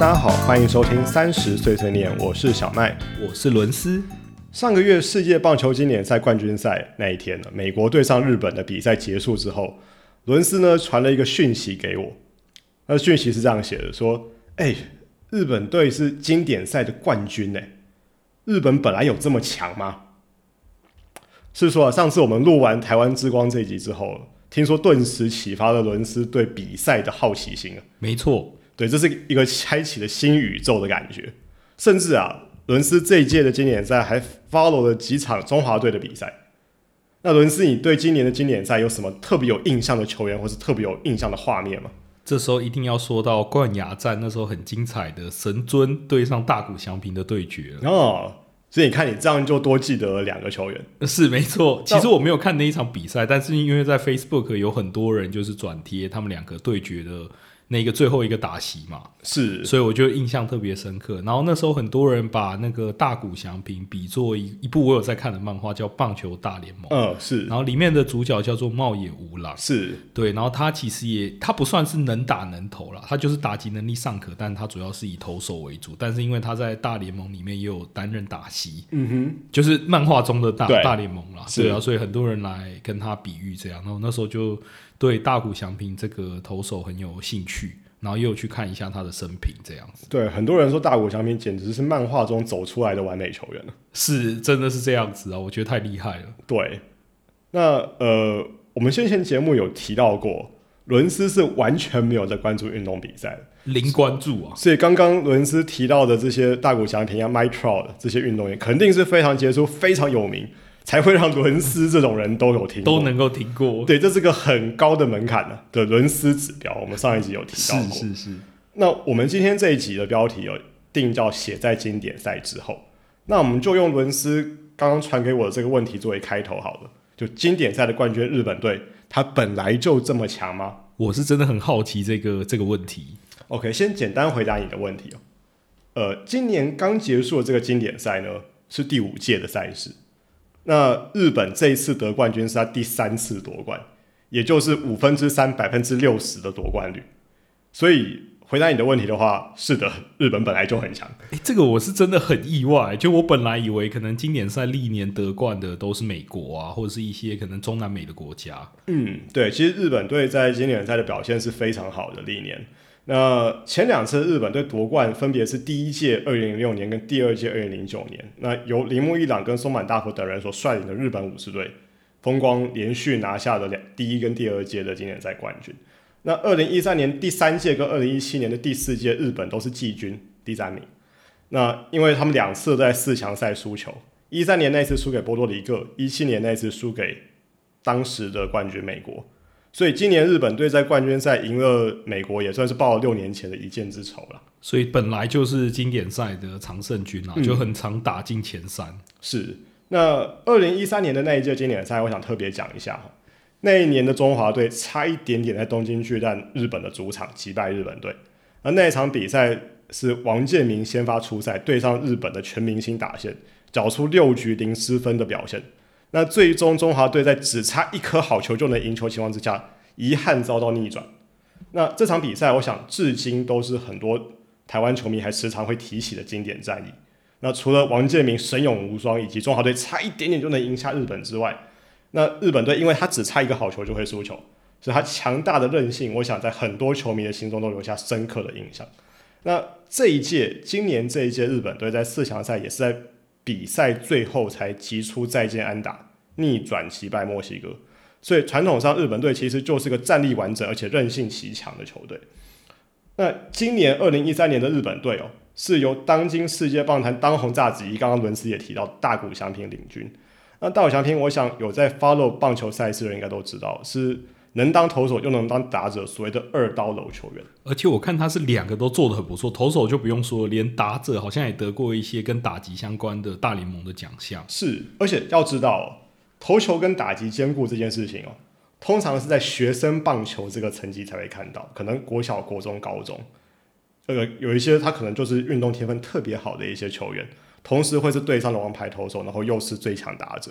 大家好，欢迎收听三十岁碎念，我是小麦。我是伦斯。上个月世界棒球经典赛冠军赛那一天呢，美国对上日本的比赛结束之后，伦斯呢传了一个讯息给我，那讯息是这样写的：说，哎、日本队是经典赛的冠军呢，日本本来有这么强吗？是说啊，上次我们录完台湾之光这一集之后，听说顿时启发了伦斯对比赛的好奇心啊。没错，对，这是一个开启了新宇宙的感觉。甚至啊，伦斯这一届的经典赛还 follow 了几场中华队的比赛。那伦斯，你对今年的经典赛有什么特别有印象的球员，或是特别有印象的画面吗？这时候一定要说到冠亚战那时候很精彩的神尊对上大谷翔平的对决了。哦，所以你看，你这样就多记得了两个球员。是没错，其实我没有看那一场比赛，但是因为在 Facebook 有很多人就是转贴他们两个对决的那个最后一个打席嘛，是所以我就印象特别深刻。然后那时候很多人把那个大谷翔平比作一一部我有在看的漫画叫《棒球大联盟》，嗯，是然后里面的主角叫做茂野无郎。是，对，然后他其实也他不算是能打能投啦，他就是打击能力尚可，但他主要是以投手为主。但是因为他在大联盟里面也有担任打席，嗯哼就是漫画中的大大联盟啦，是对啊，所以很多人来跟他比喻这样。然后那时候就对大谷翔平这个投手很有兴趣，然后也有去看一下他的生平这样子。对，很多人说大谷翔平简直是漫画中走出来的完美球员了。是，真的是这样子啊！我觉得太厉害了。对，那呃，我们先前节目有提到过，伦斯是完全没有在关注运动比赛的。零关注啊，所以刚刚伦斯提到的这些大谷翔平啊、Mike Trout 这些运动员，肯定是非常杰出、非常有名，才会让伦斯这种人都有听过都能够听过。对，这是个很高的门槛呢、的伦斯指标。我们上一集有提到是过。是是，那我们今天这一集的标题有定叫“写在经典赛之后”，那我们就用伦斯刚刚传给我的这个问题作为开头好了。就经典赛的冠军日本队，他本来就这么强吗我是真的很好奇这个这个问题。？OK，先简单回答你的问题哦。呃，今年刚结束的这个经典赛呢，是第五届的赛事。那日本这一次得冠军是他第三次夺冠，也就是五分之三百分之六十的夺冠率。所以回答你的问题的话，是的，日本本来就很强。哎、这个我是真的很意外。就我本来以为可能经典赛历年得冠的都是美国啊，或者是一些可能中南美的国家。嗯，对，其实日本队在经典赛的表现是非常好的，历年。那前两次日本队夺冠分别是第一届二零零六年跟第二届二零零九年，那由铃木一朗跟松坂大辅等人所率领的日本武士队，风光连续拿下了两第一跟第二届的经典赛冠军。那二零一三年第三届跟二零一七年的第四届，日本都是季军第三名。那因为他们两次在四强赛输球，一三年那次输给波多黎各，一七年那次输给当时的冠军美国，所以今年日本队在冠军赛赢了美国，也算是报了六年前的一箭之仇了。所以本来就是经典赛的常胜军啊，嗯就很常打进前三。是，那二零一三年的那一届经典赛，我想特别讲一下哈。那一年的中华队差一点点在东京巨蛋日本的主场击败日本队，而那一场比赛是王建民先发出赛，对上日本的全明星打线，缴出六局零失分的表现。那最终中华队在只差一颗好球就能赢球情况之下，遗憾遭到逆转。那这场比赛，我想至今都是很多台湾球迷还时常会提起的经典战役。那除了王建民神勇无双，以及中华队差一点点就能赢下日本之外，那日本队因为他只差一个好球就会输球，所以他强大的韧性，我想在很多球迷的心中都留下深刻的印象。那这一届，今年这一届日本队在四强赛也是在比赛最后才击出再见安打，逆转击败墨西哥。所以传统上日本队其实就是个战力完整而且韧性极强的球队。那今年二零一三年的日本队哦，是由当今世界棒坛当红炸子鸡，刚刚伦斯也提到大谷翔平领军。那大谷翔平，我想有在 follow 棒球赛事的人应该都知道，是能当投手又能当打者，所谓的二刀流球员。而且我看他是两个都做的很不错，投手就不用说了，连打者好像也得过一些跟打击相关的大联盟的奖项。是，而且要知道、哦，投球跟打击兼顾这件事情哦，通常是在学生棒球这个层级才会看到，可能国小、国中、高中，这个有一些他可能就是运动天分特别好的一些球员，同时会是队上的王牌投手，然后又是最强打者。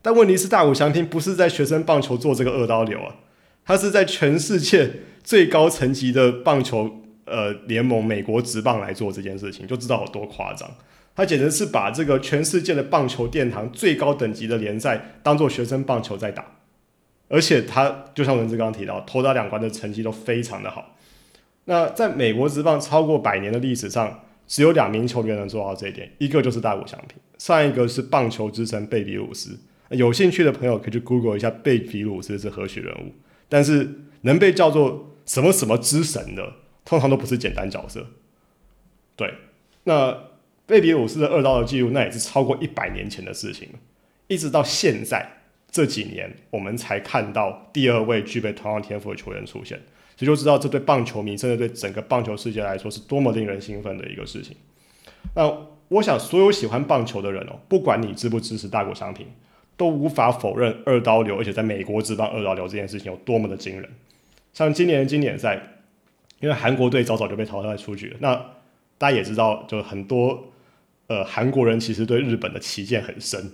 但问题是，大谷翔平不是在学生棒球做这个二刀流啊，他是在全世界最高层级的棒球呃联盟美国职棒来做这件事情，就知道有多夸张。他简直是把这个全世界的棒球殿堂最高等级的联赛当做学生棒球在打，而且他就像文字刚刚提到，投打两关的成绩都非常的好。那在美国职棒超过百年的历史上，只有两名球员能做到这一点，一个就是大谷翔平，上一个是棒球之神贝比鲁斯。有兴趣的朋友可以去 Google 一下贝比鲁斯是何许人物。但是能被叫做什么什么之神的，通常都不是简单角色。对，那。贝比鲁斯的二刀的记录，那也是超过一百年前的事情。一直到现在这几年，我们才看到第二位具备同样天赋的球员出现，所以就知道这对棒球迷，甚至对整个棒球世界来说，是多么令人兴奋的一个事情。那我想，所有喜欢棒球的人哦，不管你支不支持大谷商品，都无法否认二刀流，而且在美国职棒二刀流这件事情有多么的惊人。像今年的经典赛，因为韩国队早早就被淘汰出局了，那大家也知道，就很多。呃，韩国人其实对日本的旗舰很深，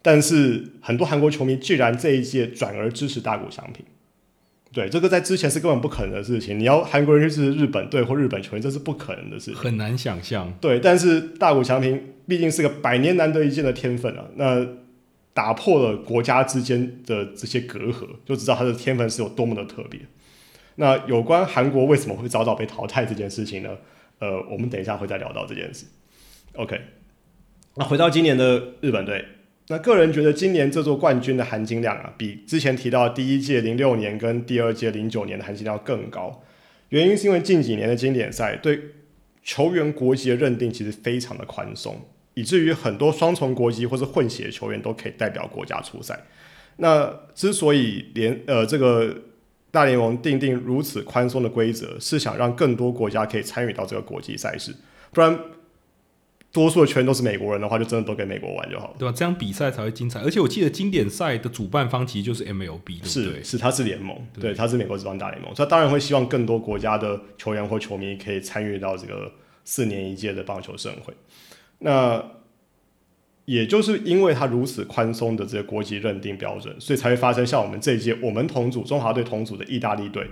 但是很多韩国球迷居然这一届转而支持大谷翔平，对这个在之前是根本不可能的事情。你要韩国人去支持日本队或日本球员，这是不可能的事情，很难想象。对，但是大谷翔平毕竟是个百年难得一见的天分啊，那打破了国家之间的这些隔阂，就知道他的天分是有多么的特别。那有关韩国为什么会早早被淘汰这件事情呢？呃，我们等一下会再聊到这件事。OK，那回到今年的日本队，那个人觉得今年这座冠军的含金量啊，比之前提到第一届零六年跟第二届零九年的含金量更高。原因是因为近几年的经典赛对球员国籍的认定其实非常的宽松，以至于很多双重国籍或是混血球员都可以代表国家出赛。那之所以连呃这个大联盟定定如此宽松的规则，是想让更多国家可以参与到这个国际赛事，不然。多数的圈都是美国人的话，就真的都给美国玩就好了，对吧？这样比赛才会精彩。而且我记得经典赛的主办方其实就是 MLB，是是，它是联盟，对，它是美国职棒大联盟，所以当然会希望更多国家的球员或球迷可以参与到这个四年一届的棒球盛会。那也就是因为它如此宽松的这些国籍认定标准，所以才会发生像我们这一届我们同组中华队同组的意大利队，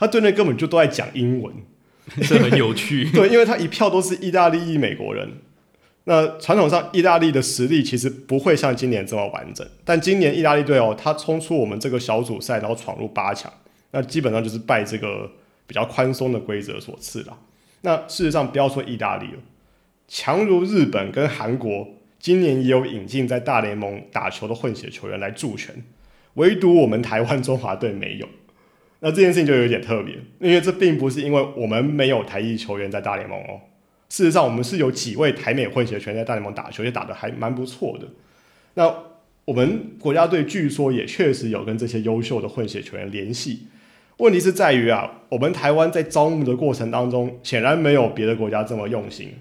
他队内根本就都在讲英文，这很有趣。对，因为他一票都是意大利裔美国人。那传统上，意大利的实力其实不会像今年这么完整。但今年意大利队哦，他冲出我们这个小组赛，然后闯入八强，那基本上就是拜这个比较宽松的规则所赐了。那事实上，不要说意大利了，强如日本跟韩国，今年也有引进在大联盟打球的混血球员来助拳，唯独我们台湾中华队没有。那这件事情就有点特别，因为这并不是因为我们没有台裔球员在大联盟哦。事实上，我们是有几位台美混血全在大联盟打球，也打得还蛮不错的。那我们国家队据说也确实有跟这些优秀的混血球员联系。问题是在于啊，我们台湾在招募的过程当中，显然没有别的国家这么用心。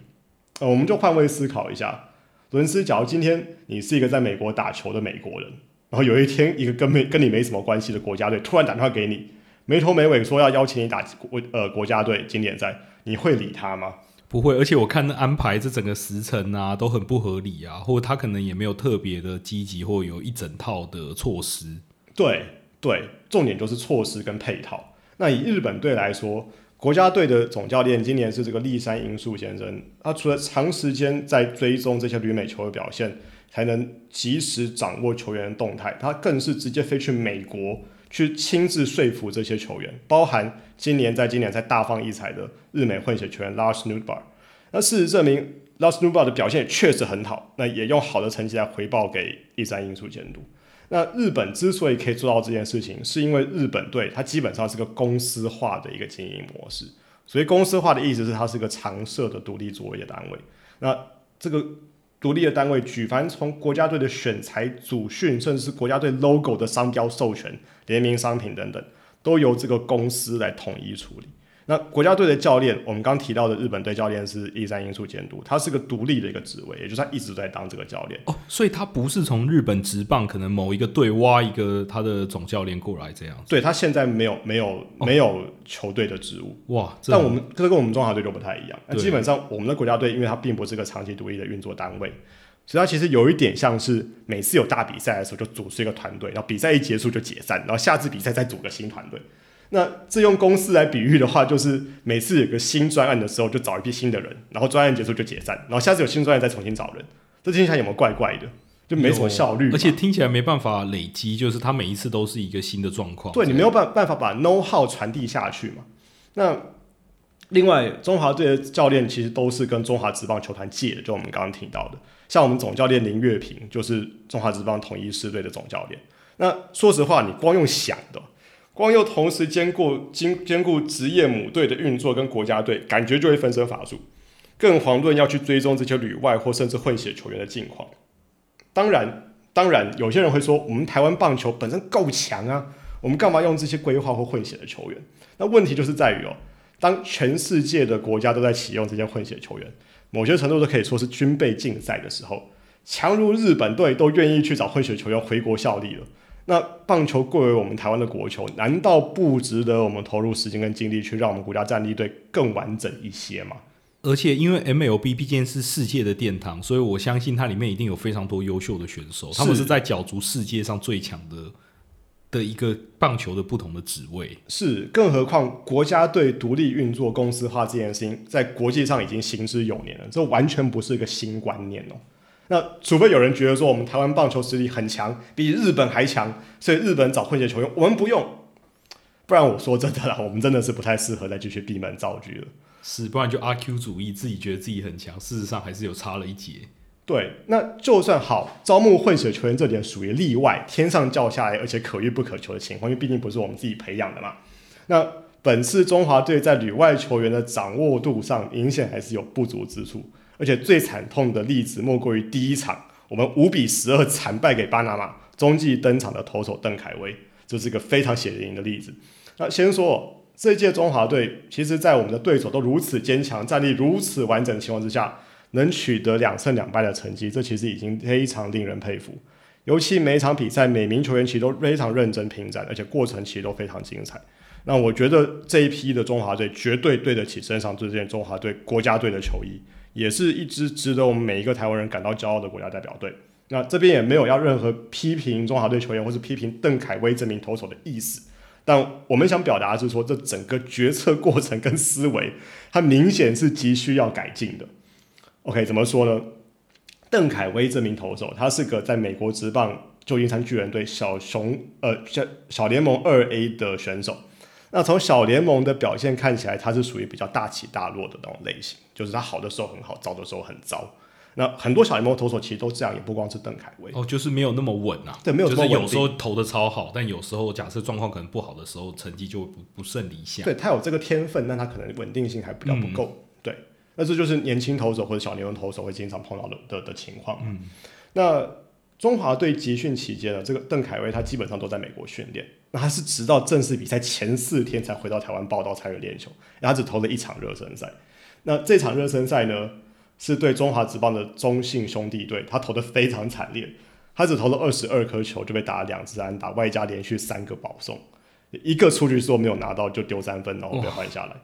呃，我们就换位思考一下，伦斯，假如今天你是一个在美国打球的美国人，然后有一天一个跟没跟你没什么关系的国家队突然打电话给你，没头没尾说要邀请你打国呃国家队经典赛，你会理他吗？不会，而且我看那安排这整个时辰啊，都很不合理啊，或者他可能也没有特别的积极，或有一整套的措施。对对，重点就是措施跟配套。那以日本队来说，国家队的总教练今年是这个立山英树先生，他除了长时间在追踪这些旅美球的表现，才能及时掌握球员的动态，他更是直接飞去美国。去亲自说服这些球员，包含今年在今年才大放异彩的日美混血球员 Lars Newbar。那事实证明，Lars Newbar 的表现确实很好，那也用好的成绩来回报给第三因素监督。那日本之所以可以做到这件事情，是因为日本队它基本上是个公司化的一个经营模式。所以公司化的意思是它是个常设的独立作业单位。那这个。独立的单位举凡从国家队的选材、组训，甚至是国家队 logo 的商标授权、联名商品等等，都由这个公司来统一处理。那国家队的教练，我们刚提到的日本队教练是一三因素监督，他是个独立的一个职位，也就是他一直在当这个教练。哦，所以他不是从日本职棒可能某一个队挖一个他的总教练过来这样。对他现在没有没有没有球队的职务哇，但我们这跟我们中华队就不太一样。那基本上我们的国家队，因为它并不是个长期独立的运作单位，所以它其实有一点像是每次有大比赛的时候就组织一个团队，然后比赛一结束就解散，然后下次比赛再组个新团队。那这用公司来比喻的话，就是每次有个新专案的时候，就找一批新的人，然后专案结束就解散，然后下次有新专案再重新找人。这听起来有没有怪怪的？就没什么效率，而且听起来没办法累积，就是他每一次都是一个新的状况。对你没有办办法把 know how 传递下去嘛？那另外，中华队的教练其实都是跟中华职棒球团借的，就我们刚刚提到的，像我们总教练林月平就是中华职棒统一师队的总教练。那说实话，你光用想的，光又同时兼顾兼兼顾职业母队的运作跟国家队，感觉就会分身乏术。更遑论要去追踪这些旅外或甚至混血球员的近况。当然，当然，有些人会说，我们台湾棒球本身够强啊，我们干嘛用这些规划或混血的球员？那问题就是在于哦，当全世界的国家都在启用这些混血球员，某些程度都可以说是军备竞赛的时候，强如日本队都愿意去找混血球员回国效力了。那棒球贵为我们台湾的国球，难道不值得我们投入时间跟精力去让我们国家战力队更完整一些吗？而且，因为 MLB 毕竟是世界的殿堂，所以我相信它里面一定有非常多优秀的选手，他们是在角逐世界上最强的的一个棒球的不同的职位。是，更何况国家队独立运作、公司化这件事情，在国际上已经行之有年了，这完全不是一个新观念哦。那除非有人觉得说我们台湾棒球实力很强，比日本还强，所以日本找混血球员，我们不用。不然我说真的啦，我们真的是不太适合再继续闭门造句了。是，不然就阿 Q 主义，自己觉得自己很强，事实上还是有差了一截。对，那就算好招募混血球员这点属于例外，天上掉下来而且可遇不可求的情况，因为毕竟不是我们自己培养的嘛。那本次中华队在旅外球员的掌握度上，明显还是有不足之处。而且最惨痛的例子，莫过于第一场我们五比十二惨败给巴拿马，中继登场的投手邓凯威，就是一个非常血淋淋的例子。那先说。这届中华队，其实，在我们的对手都如此坚强、战力如此完整的情况之下，能取得两胜两败的成绩，这其实已经非常令人佩服。尤其每一场比赛，每名球员其实都非常认真拼战，而且过程其实都非常精彩。那我觉得这一批的中华队绝对对得起身上这件中华队国家队的球衣，也是一支值得我们每一个台湾人感到骄傲的国家代表队。那这边也没有要任何批评中华队球员，或是批评邓凯威这名投手的意思。但我们想表达的是说，这整个决策过程跟思维，它明显是急需要改进的。OK，怎么说呢？邓凯威这名投手，他是个在美国职棒旧金山巨人队小熊呃小小联盟二 A 的选手。那从小联盟的表现看起来，他是属于比较大起大落的那种类型，就是他好的时候很好，糟的时候很糟。那很多小联盟投手其实都这样，也不光是邓凯威哦，就是没有那么稳啊。对，没有就是有时候投的超好，但有时候假设状况可能不好的时候，成绩就不不甚理想。对他有这个天分，但他可能稳定性还比较不够。对，那这就是年轻投手或者小联盟投手会经常碰到的的的情况。嗯，那中华队集训期间呢，这个邓凯威他基本上都在美国训练，那他是直到正式比赛前四天才回到台湾报道参与练球，然后只投了一场热身赛。那这场热身赛呢？是对中华职棒的中信兄弟队，他投的非常惨烈，他只投了二十二颗球就被打了两支安打，外加连续三个保送，一个出局数没有拿到就丢三分，然后被换下来。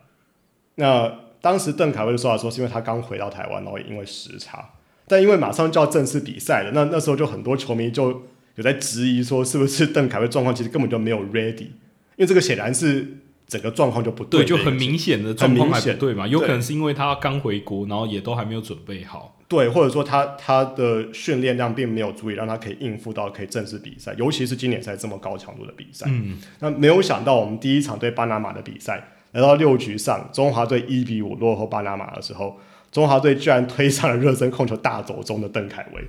那当时邓凯威的说法说是因为他刚回到台湾，然后因为时差，但因为马上就要正式比赛了，那那时候就很多球迷就有在质疑说是不是邓凯威状况其实根本就没有 ready，因为这个显然是。整个状况就不对，就很明显的状况还不对嘛？有可能是因为他刚回国，然后也都还没有准备好，对，或者说他他的训练量并没有足以让他可以应付到可以正式比赛，尤其是今年赛这么高强度的比赛。嗯，那没有想到我们第一场对巴拿马的比赛，来到六局上，中华队一比五落后巴拿马的时候，中华队居然推上了热身控球大走中的邓凯威。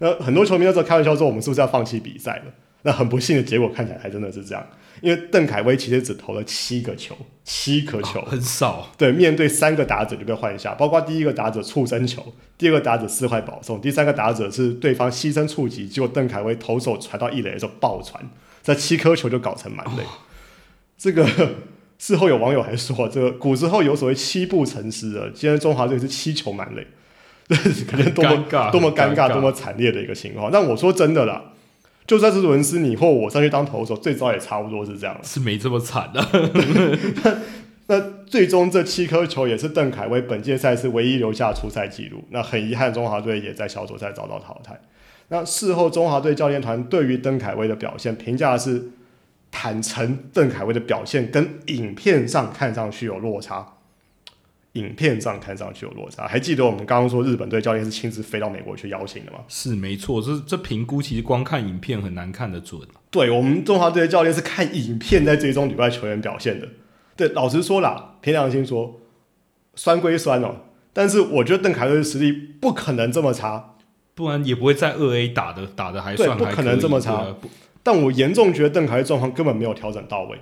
那很多球迷那时候开玩笑说，我们是不是要放弃比赛了？那很不幸的结果看起来还真的是这样。因为邓凯威其实只投了七个球，七颗球很少。对，面对三个打者就被换下，包括第一个打者触身球，第二个打者四坏保送，第三个打者是对方牺牲触及，结果邓凯威投手传到一垒的时候爆传，这七颗球就搞成满垒。这个事后有网友还说，这个古时候有所谓七步成诗的，今天中华队是七球满垒，这可能多么多么尴尬、多么惨烈的一个情况。但我说真的啦。就算是文斯，你或我上去当投手，最早也差不多是这样。是没这么惨 的。那最终这七颗球也是邓凯威本届赛事唯一留下出赛记录。那很遗憾，中华队也在小组赛遭到淘汰。那事后中华队教练团对于邓凯威的表现评价是：坦诚邓凯威的表现跟影片上看上去有落差。影片上看上去有落差，还记得我们刚刚说日本队教练是亲自飞到美国去邀请的吗？是没错，这这评估其实光看影片很难看得准。对我们中华队的教练是看影片在追踪里外球员表现的。对，老实说啦，凭良心说，酸归酸哦，但是我觉得邓凯威的实力不可能这么差，不然也不会在二 A 打的打的还算不可能这么差。但我严重觉得邓凯威状况根本没有调整到位。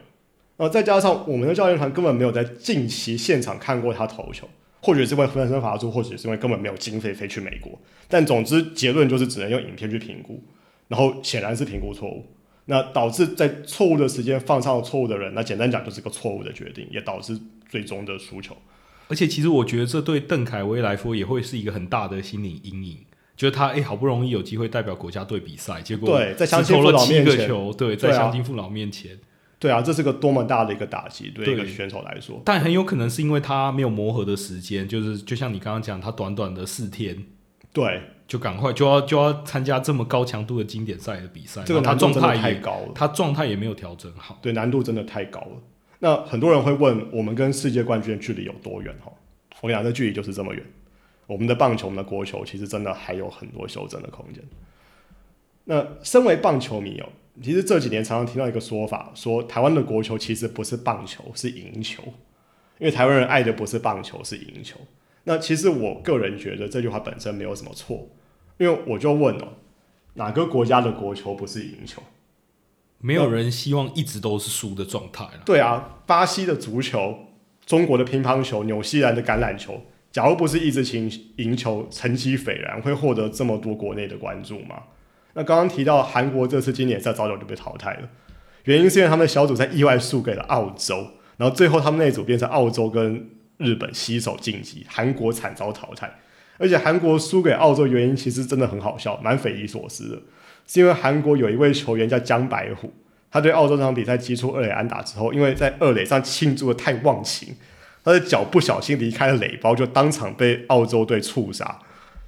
呃，再加上我们的教练团根本没有在近期现场看过他投球，或许是因为分身乏术，或许是因为根本没有经费飞去美国。但总之结论就是只能用影片去评估，然后显然是评估错误，那导致在错误的时间放上了错误的人，那简单讲就是个错误的决定，也导致最终的输球。而且其实我觉得这对邓凯威来说也会是一个很大的心理阴影，就是他哎好不容易有机会代表国家队比赛，结果对在相亲父老面前，对在相亲父老面前。对啊，这是个多么大的一个打击，对一个选手来说。但很有可能是因为他没有磨合的时间，就是就像你刚刚讲，他短短的四天，对，就赶快就要就要参加这么高强度的经典赛的比赛，这个他状态太高了，他状态也没有调整好，对，难度真的太高了。那很多人会问，我们跟世界冠军的距离有多远？哈，我跟你讲，这距离就是这么远。我们的棒球，我们的国球，其实真的还有很多修正的空间。那身为棒球迷哦。其实这几年常常听到一个说法，说台湾的国球其实不是棒球，是赢球。因为台湾人爱的不是棒球，是赢球。那其实我个人觉得这句话本身没有什么错，因为我就问哦，哪个国家的国球不是赢球？没有人希望一直都是输的状态了。对啊，巴西的足球、中国的乒乓球、纽西兰的橄榄球，假如不是一直赢赢球，成绩斐然，会获得这么多国内的关注吗？那刚刚提到韩国这次经典赛早早就被淘汰了，原因是因为他们的小组赛意外输给了澳洲，然后最后他们那组变成澳洲跟日本携手晋级，韩国惨遭淘汰。而且韩国输给澳洲原因其实真的很好笑，蛮匪夷所思的，是因为韩国有一位球员叫江白虎，他对澳洲这场比赛击出二垒安打之后，因为在二垒上庆祝的太忘情，他的脚不小心离开了垒包，就当场被澳洲队触杀。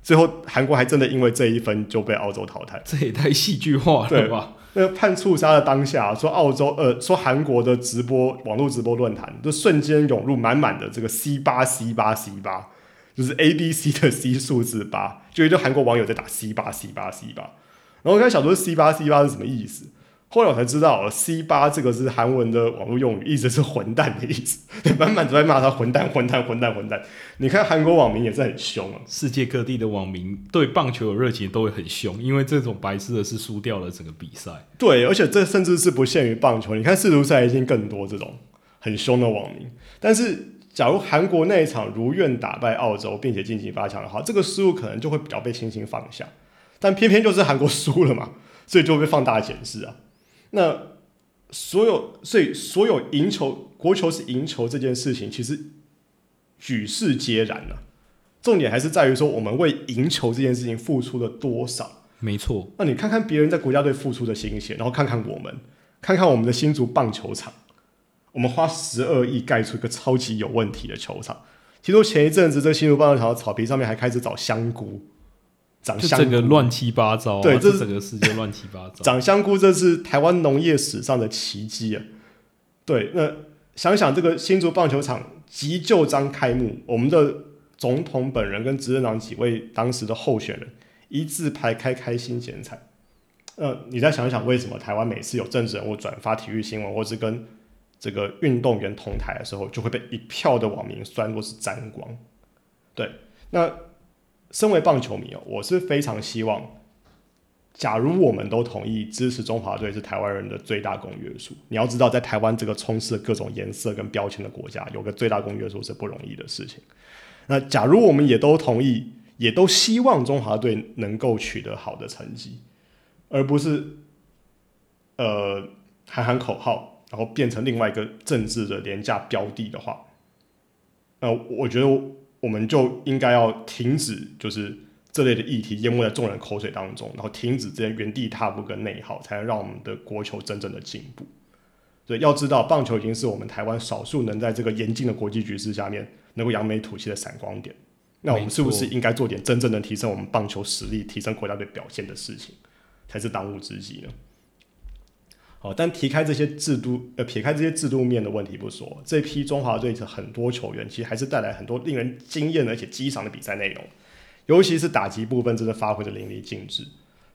最后，韩国还真的因为这一分就被澳洲淘汰，这也太戏剧化了吧？那个判触杀的当下，说澳洲呃，说韩国的直播网络直播论坛，就瞬间涌入满满的这个 C 八 C 八 C 八，就是 A B C 的 C 数字八，就一堆韩国网友在打 C 八 C 八 C 八，然后我开始想说 C 八 C 八是什么意思？后来我才知道，C 八这个是韩文的网络用语，意思是混蛋的意思。对，满满都在骂他混蛋、混蛋、混蛋、混蛋。你看韩国网民也是很凶啊，世界各地的网民对棒球有热情都会很凶，因为这种白痴的是输掉了整个比赛。对，而且这甚至是不限于棒球，你看世足赛已经更多这种很凶的网民。但是，假如韩国那一场如愿打败澳洲，并且晋级八强的话，这个失误可能就会比较被轻轻放下。但偏偏就是韩国输了嘛，所以就被放大检视啊。那所有，所以所有赢球，国球是赢球这件事情，其实举世皆然了。重点还是在于说，我们为赢球这件事情付出了多少？没错。那你看看别人在国家队付出的心血，然后看看我们，看看我们的新竹棒球场，我们花十二亿盖出一个超级有问题的球场。听说前一阵子，这新竹棒球场的草皮上面还开始长香菇。长香菇乱七八糟，对，这整个世界乱七八糟。长香菇，这是台湾农业史上的奇迹啊！对，那想想这个新竹棒球场急救章开幕，我们的总统本人跟执政党几位当时的候选人一字排开，开心剪彩。呃，你再想一想，为什么台湾每次有政治人物转发体育新闻，或是跟这个运动员同台的时候，就会被一票的网民酸作是沾光？对，那。身为棒球迷哦，我是非常希望，假如我们都同意支持中华队是台湾人的最大公约数。你要知道，在台湾这个充斥各种颜色跟标签的国家，有个最大公约数是不容易的事情。那假如我们也都同意，也都希望中华队能够取得好的成绩，而不是呃喊喊口号，然后变成另外一个政治的廉价标的的话，呃，我觉得。我们就应该要停止，就是这类的议题淹没在众人口水当中，然后停止这些原地踏步跟内耗，才能让我们的国球真正的进步。所以要知道，棒球已经是我们台湾少数能在这个严峻的国际局势下面能够扬眉吐气的闪光点。那我们是不是应该做点真正的提升我们棒球实力、提升国家队表现的事情，才是当务之急呢？但撇开这些制度，呃，撇开这些制度面的问题不说，这批中华队的很多球员其实还是带来很多令人惊艳而且激赏的比赛内容，尤其是打击部分，真的发挥的淋漓尽致。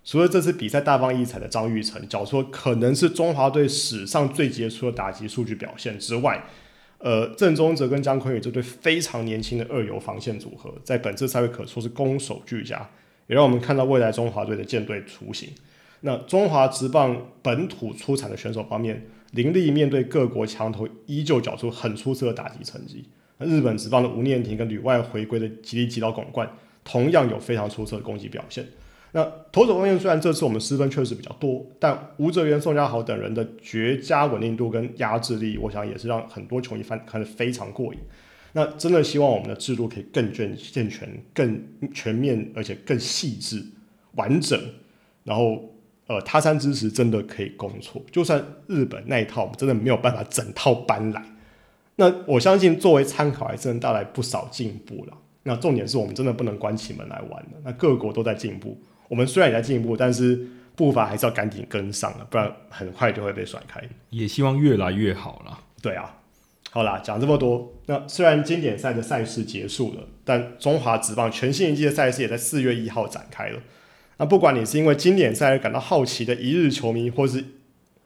除了这次比赛大放异彩的张玉成，缴出可能是中华队史上最杰出的打击数据表现之外，呃，郑宗哲跟姜昆宇这对非常年轻的二游防线组合，在本次赛会可说是攻守俱佳，也让我们看到未来中华队的舰队雏形。那中华职棒本土出产的选手方面，林立面对各国强头，依旧缴出很出色的打击成绩。那日本职棒的吴念庭跟旅外回归的吉利吉岛拱冠，同样有非常出色的攻击表现。那投手方面，虽然这次我们失分确实比较多，但吴哲源、宋家豪等人的绝佳稳定度跟压制力，我想也是让很多球迷看看得非常过瘾。那真的希望我们的制度可以更健健全、更全面，而且更细致、完整，然后。呃，他山之石真的可以攻错，就算日本那一套我们真的没有办法整套搬来，那我相信作为参考还是能带来不少进步了。那重点是我们真的不能关起门来玩了。那各国都在进步，我们虽然也在进步，但是步伐还是要赶紧跟上了，不然很快就会被甩开。也希望越来越好了。对啊，好啦，讲这么多，那虽然经典赛的赛事结束了，但中华职棒全新一季的赛事也在四月一号展开了。那不管你是因为经典赛而感到好奇的一日球迷，或是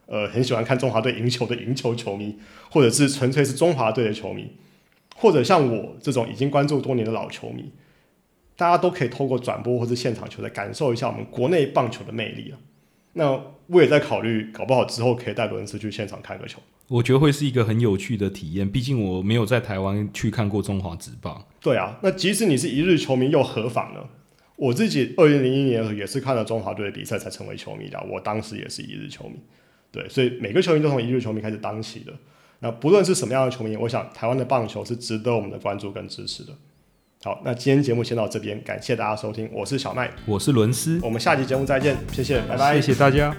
呃很喜欢看中华队赢球的赢球球迷，或者是纯粹是中华队的球迷，或者像我这种已经关注多年的老球迷，大家都可以透过转播或是现场球赛感受一下我们国内棒球的魅力啊。那我也在考虑，搞不好之后可以带伦斯去现场看个球。我觉得会是一个很有趣的体验，毕竟我没有在台湾去看过中华职棒。对啊，那即使你是一日球迷又何妨呢？我自己二零零一年也是看了中华队的比赛才成为球迷的，我当时也是一日球迷，对，所以每个球迷都从一日球迷开始当起的。那不论是什么样的球迷，我想台湾的棒球是值得我们的关注跟支持的。好，那今天节目先到这边，感谢大家收听，我是小麦，我是伦斯，我们下期节目再见，谢谢，拜拜，谢谢大家。